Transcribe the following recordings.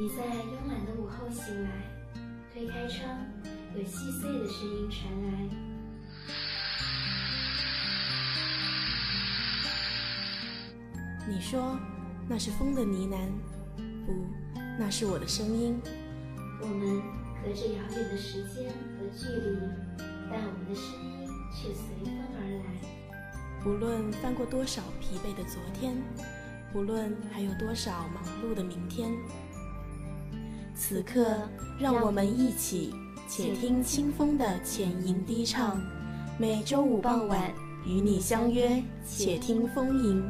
你在慵懒的午后醒来，推开窗，有细碎的声音传来。你说那是风的呢喃，不，那是我的声音。我们隔着遥远的时间和距离，但我们的声音却随风而来。无论翻过多少疲惫的昨天，无论还有多少忙碌的明天，此刻让我们一起且听清风的浅吟低唱。每周五傍晚与你相约，且听风吟。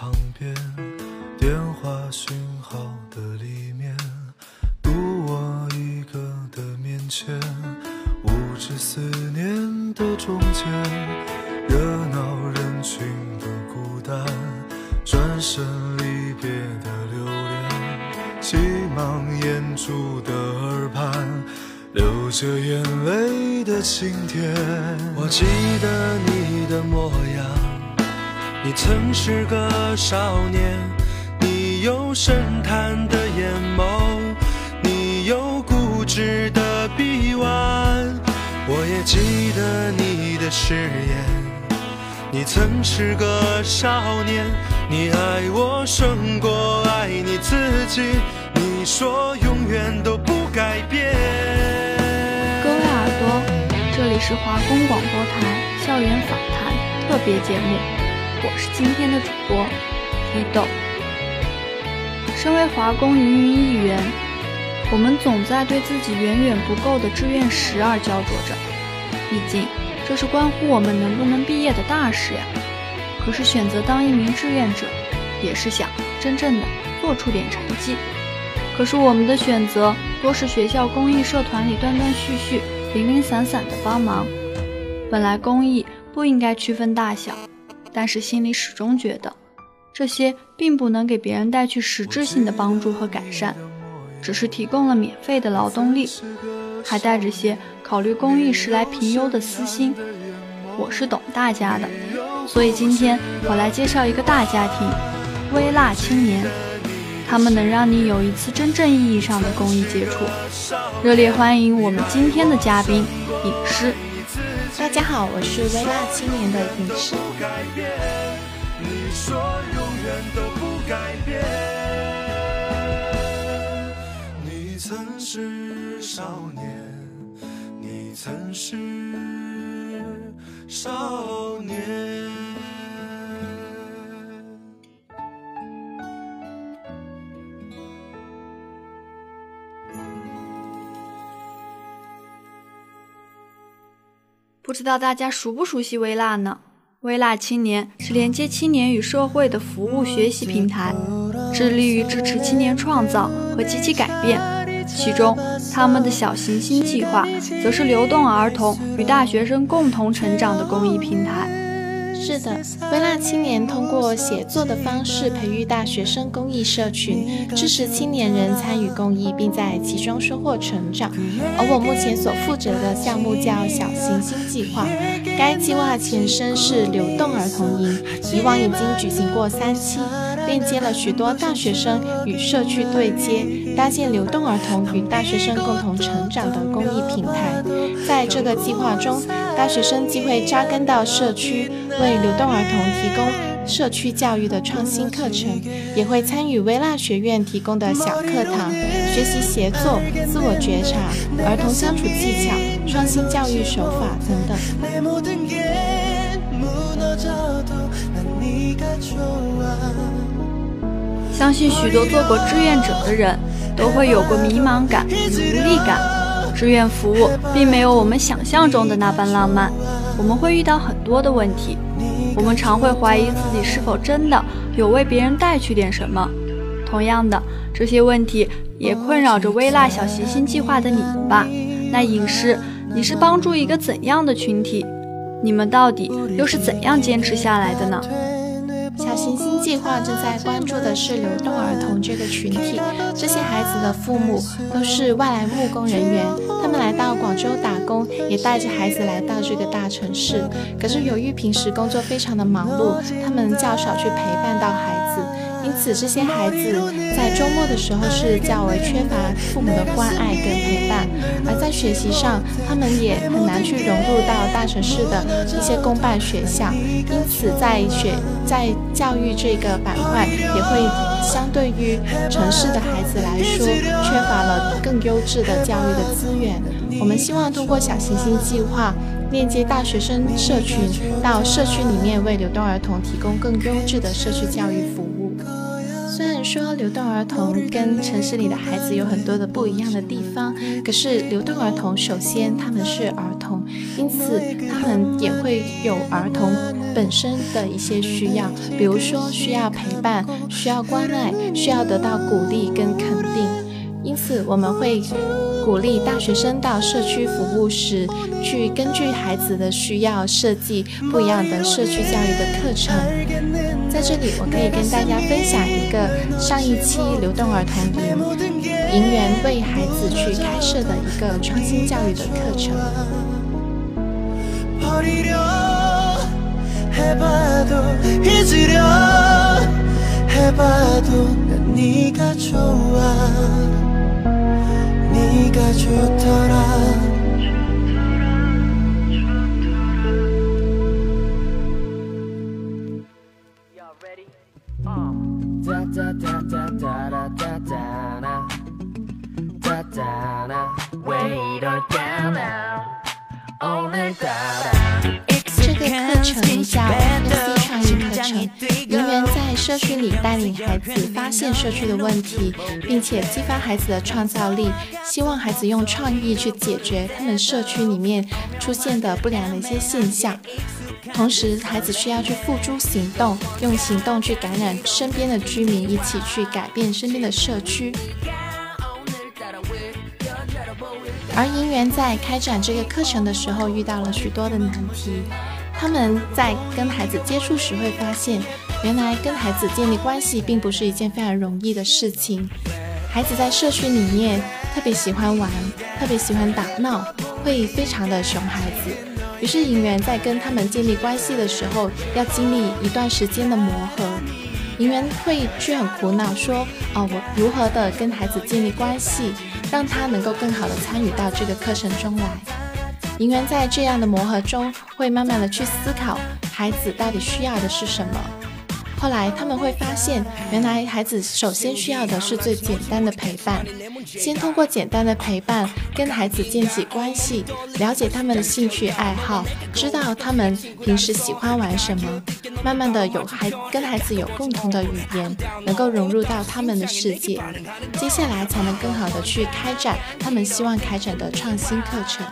旁边电话讯号的里面，独我一个的面前，无止思念的中间，热闹人群的孤单，转身离别的留恋，急忙掩住的耳畔，流着眼泪的晴天，我记得你的模样。你曾是个少年，你有深潭的眼眸，你有固执的臂弯。我也记得你的誓言，你曾是个少年，你爱我胜过爱你自己。你说永远都不改变。各位耳朵这里是华工广播台校园访谈特别节目，我是今天的主播伊豆。身为华工芸芸一员，我们总在对自己远远不够的志愿十而焦灼着，毕竟这是关乎我们能不能毕业的大事呀。可是选择当一名志愿者，也是想真正的做出点成绩。可是我们的选择多是学校公益社团里断断续续。零零散散的帮忙，本来公益不应该区分大小，但是心里始终觉得，这些并不能给别人带去实质性的帮助和改善，只是提供了免费的劳动力，还带着些考虑公益时来评优的私心。我是懂大家的，所以今天我来介绍一个大家庭——微辣青年。他们能让你有一次真正意义上的公益接触。热烈欢迎我们今天的嘉宾影师。大家好，我是微辣青年的影师。你曾是少年，你曾是少年。不知道大家熟不熟悉微辣呢？微辣青年是连接青年与社会的服务学习平台，致力于支持青年创造和积极改变。其中，他们的小行星计划则是流动儿童与大学生共同成长的公益平台。是的，微辣青年通过写作的方式培育大学生公益社群，支持青年人参与公益，并在其中收获成长。而我目前所负责的项目叫小行星计划，该计划前身是流动儿童营，以往已经举行过三期。链接了许多大学生与社区对接，搭建流动儿童与大学生共同成长的公益平台。在这个计划中，大学生既会扎根到社区，为流动儿童提供社区教育的创新课程，也会参与微辣学院提供的小课堂，学习协作、自我觉察、儿童相处技巧、创新教育手法等等。相信许多做过志愿者的人都会有过迷茫感、无力感，志愿服务并没有我们想象中的那般浪漫，我们会遇到很多的问题，我们常会怀疑自己是否真的有为别人带去点什么。同样的，这些问题也困扰着微辣小行星计划的你们吧？那影视，你是帮助一个怎样的群体？你们到底又是怎样坚持下来的呢？行星计划正在关注的是流动儿童这个群体。这些孩子的父母都是外来务工人员，他们来到广州打工，也带着孩子来到这个大城市。可是由于平时工作非常的忙碌，他们较少去陪伴到孩。因此，这些孩子在周末的时候是较为缺乏父母的关爱跟陪伴，而在学习上，他们也很难去融入到大城市的一些公办学校。因此，在学在教育这个板块，也会相对于城市的孩子来说，缺乏了更优质的教育的资源。我们希望通过小行星计划，链接大学生社群到社区里面，为流动儿童提供更优质的社区教育服务。虽然说流动儿童跟城市里的孩子有很多的不一样的地方，可是流动儿童首先他们是儿童，因此他们也会有儿童本身的一些需要，比如说需要陪伴、需要关爱、需要得到鼓励跟肯定。因此我们会鼓励大学生到社区服务时，去根据孩子的需要设计不一样的社区教育的课程。在这里，我可以跟大家分享一个上一期流动儿童营营员为孩子去开设的一个创新教育的课程。这个课程叫 MC 创意课程，人员在社区里带领孩子发现社区的问题，并且激发孩子的创造力，希望孩子用创意去解决他们社区里面出现的不良的一些现象。同时，孩子需要去付诸行动，用行动去感染身边的居民，一起去改变身边的社区。而银元在开展这个课程的时候，遇到了许多的难题。他们在跟孩子接触时，会发现，原来跟孩子建立关系并不是一件非常容易的事情。孩子在社区里面特别喜欢玩，特别喜欢打闹，会非常的熊孩子。于是，银元在跟他们建立关系的时候，要经历一段时间的磨合。银元会去很苦恼，说：“哦，我如何的跟孩子建立关系，让他能够更好的参与到这个课程中来？”银元在这样的磨合中，会慢慢的去思考，孩子到底需要的是什么。后来他们会发现，原来孩子首先需要的是最简单的陪伴。先通过简单的陪伴，跟孩子建起关系，了解他们的兴趣爱好，知道他们平时喜欢玩什么。慢慢的有孩跟孩子有共同的语言，能够融入到他们的世界。接下来才能更好的去开展他们希望开展的创新课程。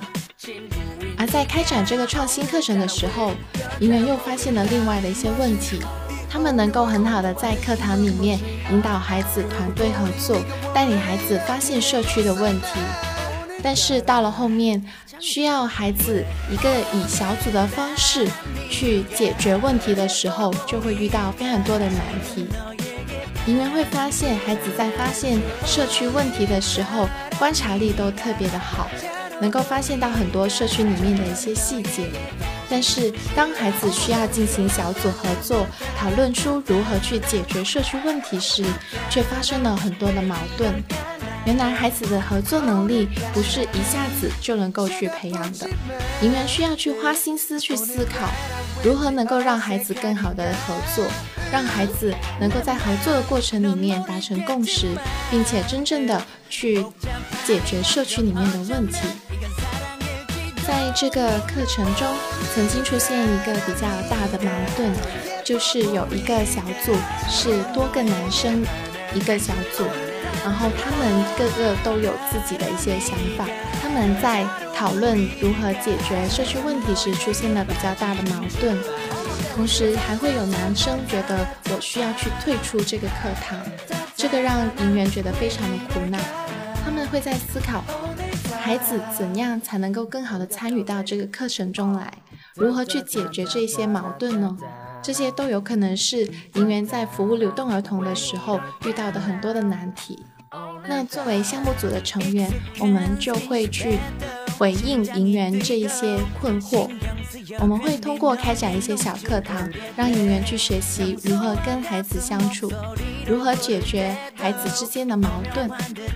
而在开展这个创新课程的时候，营员又发现了另外的一些问题。他们能够很好的在课堂里面引导孩子团队合作，带领孩子发现社区的问题。但是到了后面，需要孩子一个以小组的方式去解决问题的时候，就会遇到非常多的难题。你们会发现，孩子在发现社区问题的时候，观察力都特别的好，能够发现到很多社区里面的一些细节。但是，当孩子需要进行小组合作，讨论出如何去解决社区问题时，却发生了很多的矛盾。原来，孩子的合作能力不是一下子就能够去培养的，仍然需要去花心思去思考，如何能够让孩子更好的合作，让孩子能够在合作的过程里面达成共识，并且真正的去解决社区里面的问题。在这个课程中，曾经出现一个比较大的矛盾，就是有一个小组是多个男生一个小组，然后他们个个都有自己的一些想法，他们在讨论如何解决社区问题时出现了比较大的矛盾，同时还会有男生觉得我需要去退出这个课堂，这个让营员觉得非常的苦恼。他们会在思考，孩子怎样才能够更好的参与到这个课程中来，如何去解决这些矛盾呢？这些都有可能是营员在服务流动儿童的时候遇到的很多的难题。那作为项目组的成员，我们就会去回应银员这一些困惑。我们会通过开展一些小课堂，让银员去学习如何跟孩子相处，如何解决孩子之间的矛盾，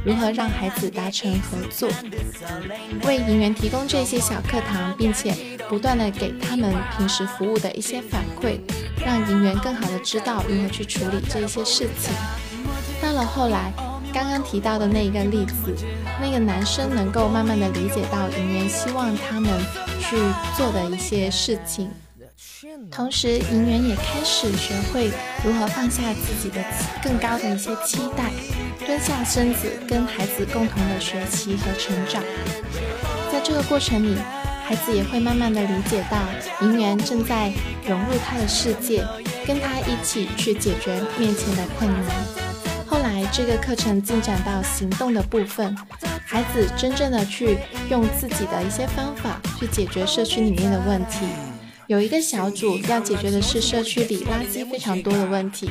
如何让孩子达成合作，为银员提供这些小课堂，并且不断的给他们平时服务的一些反馈，让银员更好的知道如何去处理这一些事情。到了后来。刚刚提到的那一个例子，那个男生能够慢慢的理解到银元希望他们去做的一些事情，同时银元也开始学会如何放下自己的更高的一些期待，蹲下身子跟孩子共同的学习和成长。在这个过程里，孩子也会慢慢的理解到银元正在融入他的世界，跟他一起去解决面前的困难。后来，这个课程进展到行动的部分，孩子真正的去用自己的一些方法去解决社区里面的问题。有一个小组要解决的是社区里垃圾非常多的问题。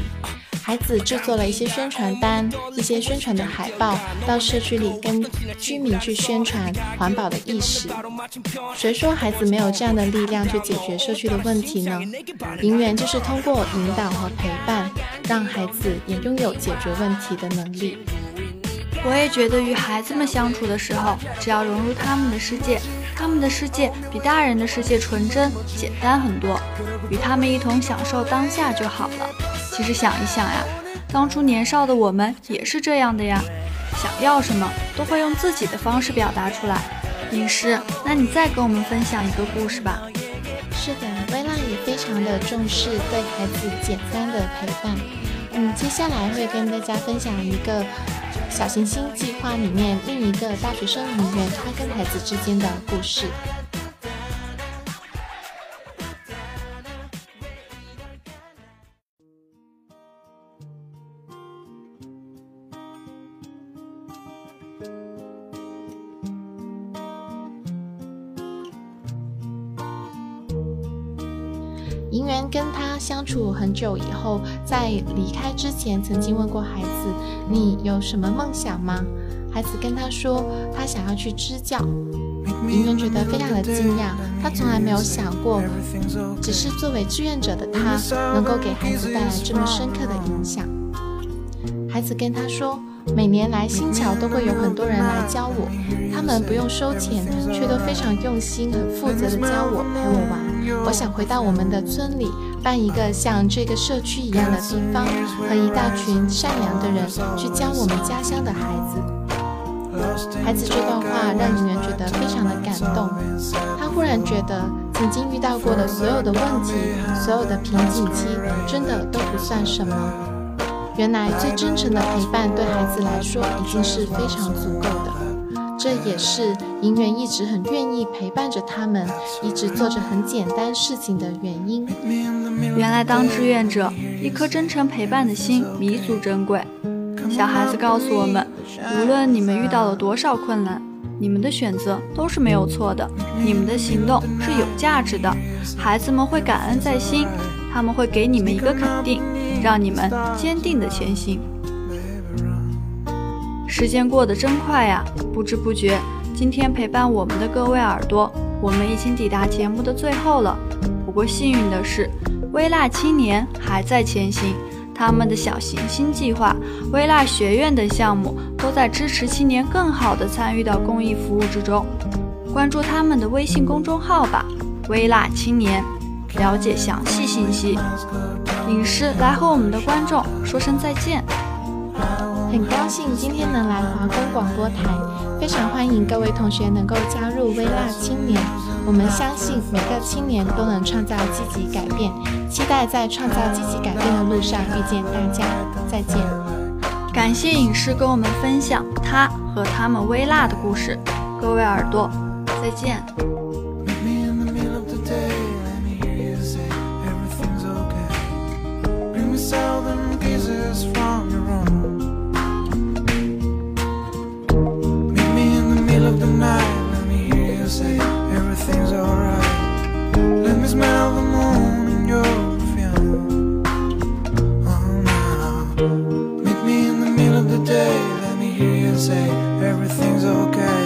孩子制作了一些宣传单、一些宣传的海报，到社区里跟居民去宣传环保的意识。谁说孩子没有这样的力量去解决社区的问题呢？银元就是通过引导和陪伴，让孩子也拥有解决问题的能力。我也觉得与孩子们相处的时候，只要融入他们的世界，他们的世界比大人的世界纯真、简单很多，与他们一同享受当下就好了。其实想一想呀，当初年少的我们也是这样的呀，想要什么都会用自己的方式表达出来。影师，那你再跟我们分享一个故事吧。是的，薇娜也非常的重视对孩子简单的陪伴。嗯，接下来会跟大家分享一个小行星计划里面另一个大学生成员他跟孩子之间的故事。很久以后，在离开之前，曾经问过孩子：“你有什么梦想吗？”孩子跟他说：“他想要去支教。”银元觉得非常的惊讶，他从来没有想过，只是作为志愿者的他，能够给孩子带来这么深刻的影响。孩子跟他说。每年来新桥都会有很多人来教我，他们不用收钱，却都非常用心、很负责的教我、陪我玩。我想回到我们的村里，办一个像这个社区一样的地方，和一大群善良的人去教我们家乡的孩子。孩子这段话让营员觉得非常的感动，他忽然觉得曾经遇到过的所有的问题、所有的瓶颈期，真的都不算什么。原来最真诚的陪伴对孩子来说已经是非常足够的，这也是银元一直很愿意陪伴着他们，一直做着很简单事情的原因。原来当志愿者，一颗真诚陪伴的心弥足珍贵。小孩子告诉我们，无论你们遇到了多少困难，你们的选择都是没有错的，你们的行动是有价值的。孩子们会感恩在心，他们会给你们一个肯定。让你们坚定的前行。时间过得真快呀，不知不觉，今天陪伴我们的各位耳朵，我们已经抵达节目的最后了。不过幸运的是，微辣青年还在前行，他们的小行星计划、微辣学院等项目都在支持青年更好的参与到公益服务之中。关注他们的微信公众号吧，微辣青年，了解详细信息。影视来和我们的观众说声再见。很高兴今天能来华工广播台，非常欢迎各位同学能够加入微辣青年。我们相信每个青年都能创造积极改变，期待在创造积极改变的路上遇见大家。再见。感谢影视跟我们分享他和他们微辣的故事。各位耳朵，再见。Meet me in say everything's okay.